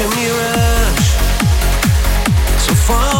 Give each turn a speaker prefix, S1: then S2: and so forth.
S1: like a mirage, so far.